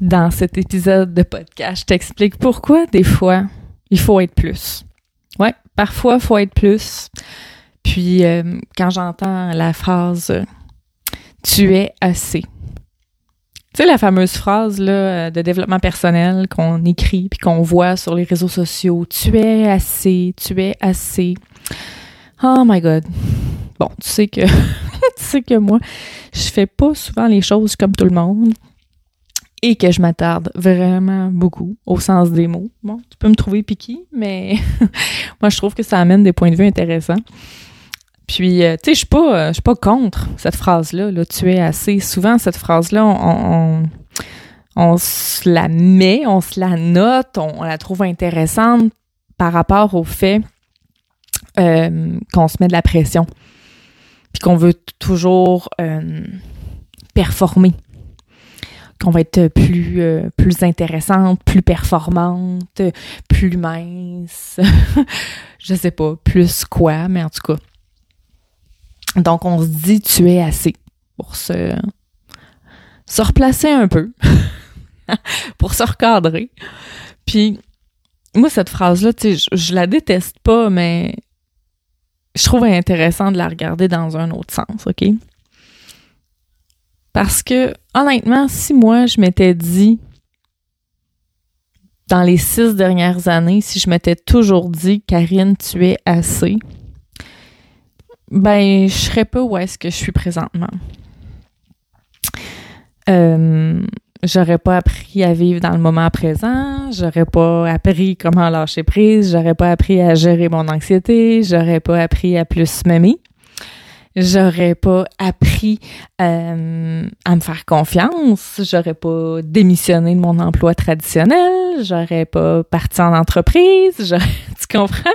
Dans cet épisode de podcast, je t'explique pourquoi des fois, il faut être plus. Ouais, parfois, il faut être plus. Puis, euh, quand j'entends la phrase « tu es assez », tu sais, la fameuse phrase là, de développement personnel qu'on écrit puis qu'on voit sur les réseaux sociaux. Tu es assez, tu es assez. Oh my God. Bon, tu sais que sais que moi, je fais pas souvent les choses comme tout le monde et que je m'attarde vraiment beaucoup au sens des mots. Bon, tu peux me trouver piqué, mais moi je trouve que ça amène des points de vue intéressants. Puis, euh, tu sais, je suis pas, euh, suis pas contre cette phrase-là. Là, tu es assez. Souvent, cette phrase-là, on, on, se la met, on se la note, on, la trouve intéressante par rapport au fait euh, qu'on se met de la pression, puis qu'on veut toujours performer, qu'on va être plus, plus intéressante, plus performante, plus mince, je sais pas, plus quoi, mais en tout cas. Donc, on se dit, tu es assez pour se, se replacer un peu, pour se recadrer. Puis, moi, cette phrase-là, tu sais, je, la déteste pas, mais je trouve intéressant de la regarder dans un autre sens, OK? Parce que, honnêtement, si moi, je m'étais dit, dans les six dernières années, si je m'étais toujours dit, Karine, tu es assez, ben, je serais pas où est-ce que je suis présentement. Euh, j'aurais pas appris à vivre dans le moment présent, j'aurais pas appris comment lâcher prise, j'aurais pas appris à gérer mon anxiété, j'aurais pas appris à plus m'aimer. J'aurais pas appris euh, à me faire confiance, j'aurais pas démissionné de mon emploi traditionnel, j'aurais pas parti en entreprise, tu comprends?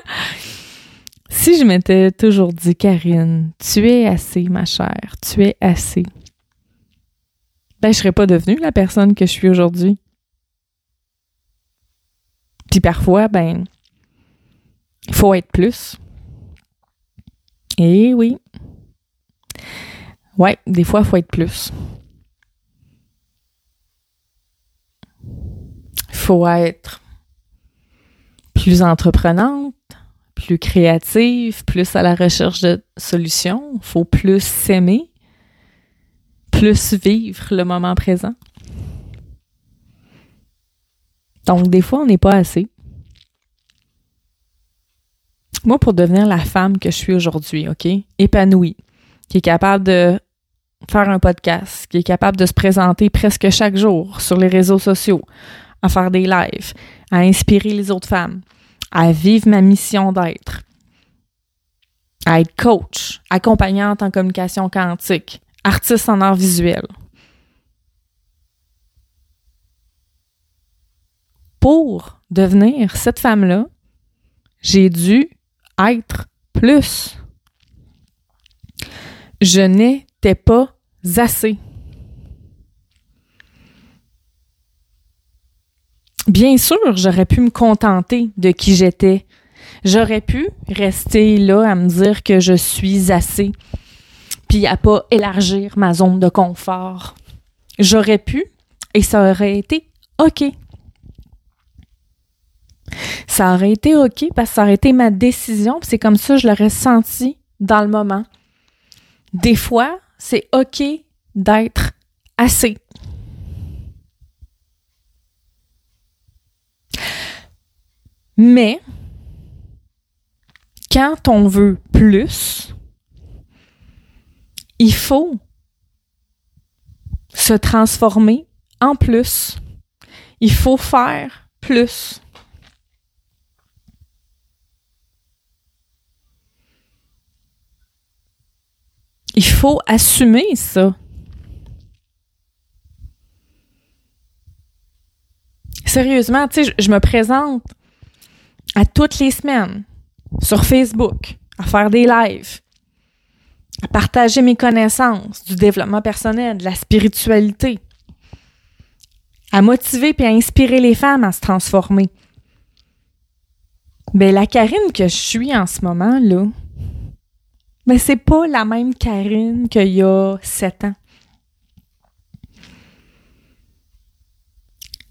Si je m'étais toujours dit, Karine, tu es assez, ma chère, tu es assez, ben, je serais pas devenue la personne que je suis aujourd'hui. Puis parfois, ben, il faut être plus. Et oui. Ouais, des fois, il faut être plus. Il faut être plus entreprenante, plus créative, plus à la recherche de solutions. Il faut plus s'aimer, plus vivre le moment présent. Donc, des fois, on n'est pas assez. Moi, pour devenir la femme que je suis aujourd'hui, OK, épanouie, qui est capable de faire un podcast, qui est capable de se présenter presque chaque jour sur les réseaux sociaux, à faire des lives, à inspirer les autres femmes, à vivre ma mission d'être, à être coach, accompagnante en communication quantique, artiste en art visuel. Pour devenir cette femme-là, j'ai dû être plus. Je n'étais pas assez. Bien sûr, j'aurais pu me contenter de qui j'étais. J'aurais pu rester là à me dire que je suis assez, puis à pas élargir ma zone de confort. J'aurais pu, et ça aurait été OK. Ça aurait été OK parce que ça aurait été ma décision, c'est comme ça que je l'aurais senti dans le moment. Des fois, c'est OK d'être assez. Mais quand on veut plus, il faut se transformer en plus. Il faut faire plus. Il faut assumer ça. Sérieusement, tu sais, je me présente à toutes les semaines sur Facebook, à faire des lives, partager mes connaissances du développement personnel, de la spiritualité, à motiver et à inspirer les femmes à se transformer. Ben, la Karine que je suis en ce moment, là, ben, c'est pas la même Karine qu'il y a sept ans.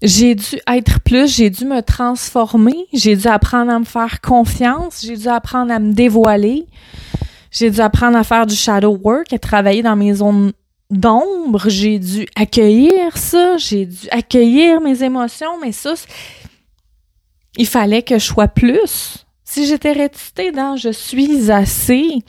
j'ai dû être plus, j'ai dû me transformer, j'ai dû apprendre à me faire confiance, j'ai dû apprendre à me dévoiler, j'ai dû apprendre à faire du shadow work, à travailler dans mes zones d'ombre, j'ai dû accueillir ça, j'ai dû accueillir mes émotions, mais ça, il fallait que je sois plus. Si j'étais rétitée dans je suis assez,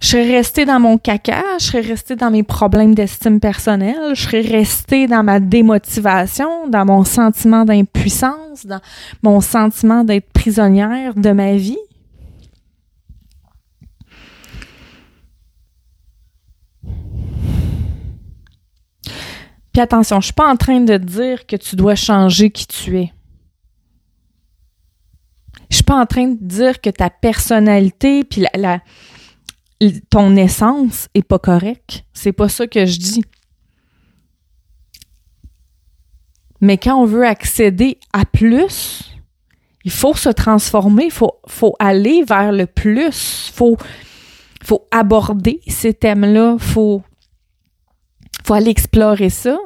je serais restée dans mon caca, je serais restée dans mes problèmes d'estime personnelle, je serais restée dans ma démotivation, dans mon sentiment d'impuissance, dans mon sentiment d'être prisonnière de ma vie. Attention, je suis pas en train de dire que tu dois changer qui tu es. Je suis pas en train de dire que ta personnalité puis ton essence est pas correcte. C'est pas ça que je dis. Mais quand on veut accéder à plus, il faut se transformer, il faut, faut, aller vers le plus, il faut, faut aborder ces thèmes-là, il faut, faut aller explorer ça.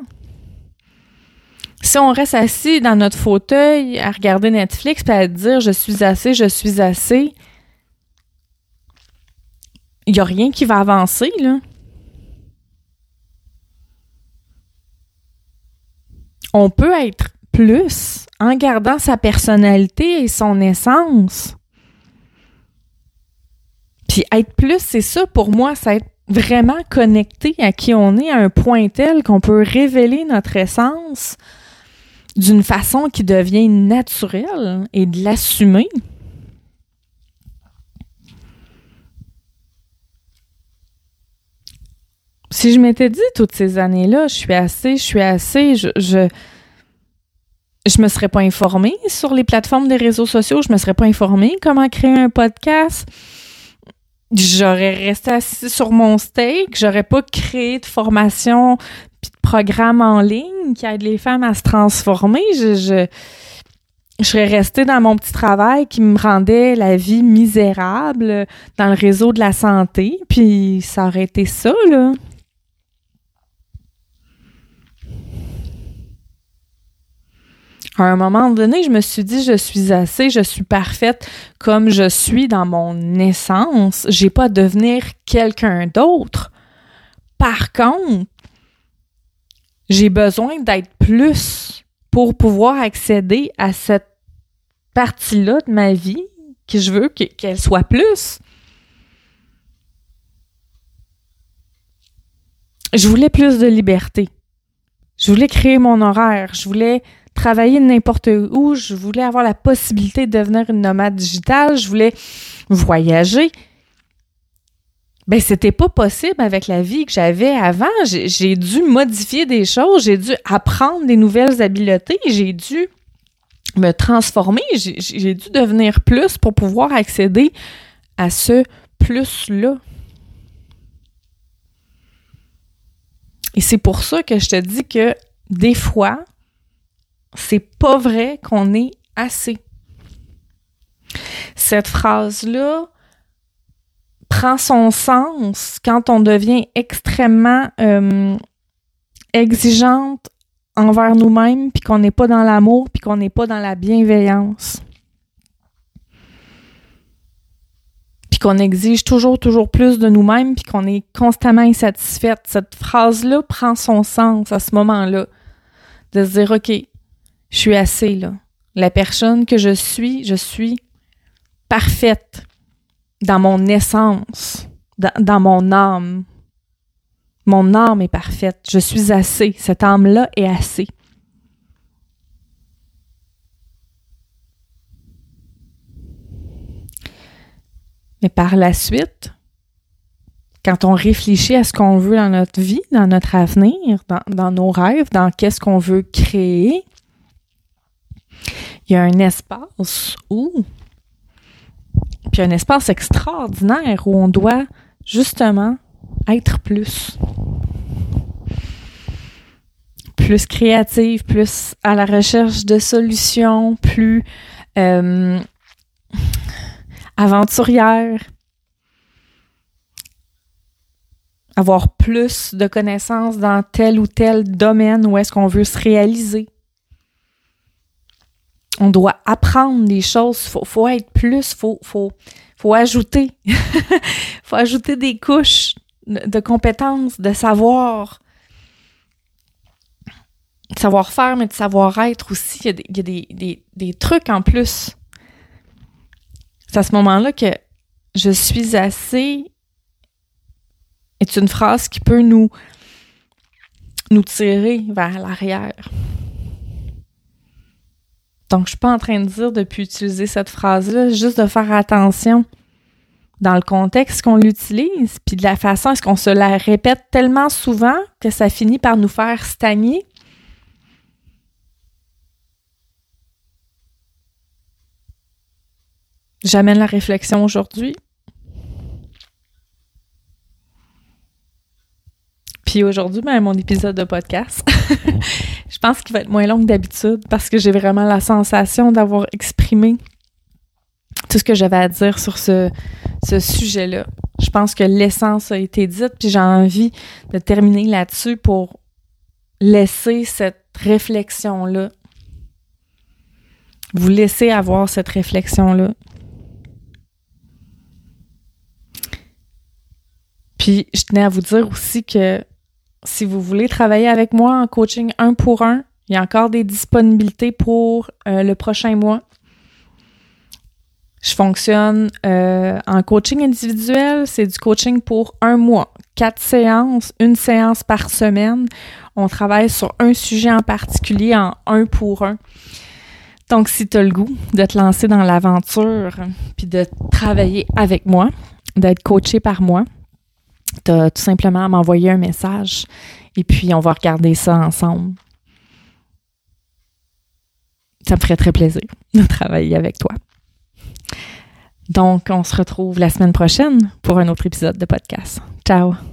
Si on reste assis dans notre fauteuil à regarder Netflix et à dire je suis assez, je suis assez, il n'y a rien qui va avancer, là. On peut être plus en gardant sa personnalité et son essence. Puis être plus, c'est ça pour moi, c'est être vraiment connecté à qui on est à un point tel qu'on peut révéler notre essence d'une façon qui devient naturelle et de l'assumer. si je m'étais dit toutes ces années-là, je suis assez, je suis assez, je, je, je me serais pas informée sur les plateformes des réseaux sociaux, je me serais pas informée comment créer un podcast. J'aurais resté assis sur mon steak, j'aurais pas créé de formation puis de programme en ligne qui aide les femmes à se transformer. Je, je, je serais restée dans mon petit travail qui me rendait la vie misérable dans le réseau de la santé, puis ça aurait été ça, là. À un moment donné, je me suis dit, je suis assez, je suis parfaite comme je suis dans mon essence. J'ai pas à devenir quelqu'un d'autre. Par contre, j'ai besoin d'être plus pour pouvoir accéder à cette partie-là de ma vie que je veux qu'elle soit plus. Je voulais plus de liberté. Je voulais créer mon horaire. Je voulais travailler n'importe où, je voulais avoir la possibilité de devenir une nomade digitale, je voulais voyager. Ben, c'était pas possible avec la vie que j'avais avant. J'ai dû modifier des choses, j'ai dû apprendre des nouvelles habiletés, j'ai dû me transformer, j'ai dû devenir plus pour pouvoir accéder à ce plus-là. Et c'est pour ça que je te dis que des fois, c'est pas vrai qu'on est assez. Cette phrase-là prend son sens quand on devient extrêmement euh, exigeante envers nous-mêmes, puis qu'on n'est pas dans l'amour, puis qu'on n'est pas dans la bienveillance. Puis qu'on exige toujours, toujours plus de nous-mêmes, puis qu'on est constamment insatisfaite. Cette phrase-là prend son sens à ce moment-là. De se dire, OK, je suis assez, là. La personne que je suis, je suis parfaite dans mon essence, dans, mon âme. Mon âme est parfaite. Je suis assez. Cette âme-là est assez. Mais par la suite, quand on réfléchit à ce qu'on veut dans notre vie, dans notre avenir, dans, dans nos rêves, dans qu'est-ce qu'on veut créer, il y a un espace où, puis un espace extraordinaire où on doit justement être plus. Plus créative, plus à la recherche de solutions, plus euh, aventurière, avoir plus de connaissances dans tel ou tel domaine où est-ce qu'on veut se réaliser On doit apprendre des choses. Faut, faut être plus. Faut, faut, faut ajouter. faut ajouter des couches de compétences, de savoir. Savoir-faire, mais de savoir-être aussi. Il y a, des, il y a des, des, des trucs en plus. C'est à ce moment-là que je suis assez est une phrase qui peut nous nous tirer vers l'arrière. Donc, je suis pas en train de dire depuis utiliser cette phrase-là, juste de faire attention dans le contexte qu'on l'utilise, puis de la façon est-ce qu'on se la répète tellement souvent que ça finit par nous faire stagner. J'amène la réflexion aujourd'hui. Puis aujourd'hui, ben, mon épisode de podcast, je pense qu'il va être moins long que d'habitude parce que j'ai vraiment la sensation d'avoir exprimé tout ce que j'avais à dire sur ce, ce sujet-là. Je pense que l'essence a été dite, puis j'ai envie de terminer là-dessus pour laisser cette réflexion-là. Vous laisser avoir cette réflexion-là. Puis je tenais à vous dire aussi que si vous voulez travailler avec moi en coaching un pour un, il y a encore des disponibilités pour euh, le prochain mois. Je fonctionne euh, en coaching individuel, c'est du coaching pour un mois, quatre séances, une séance par semaine. On travaille sur un sujet en particulier en un pour un. Donc, si tu as le goût de te lancer dans l'aventure, puis de travailler avec moi, d'être coaché par moi, tu as tout simplement à m'envoyer un message et puis on va regarder ça ensemble. Ça me ferait très plaisir de travailler avec toi. Donc, on se retrouve la semaine prochaine pour un autre épisode de podcast. Ciao!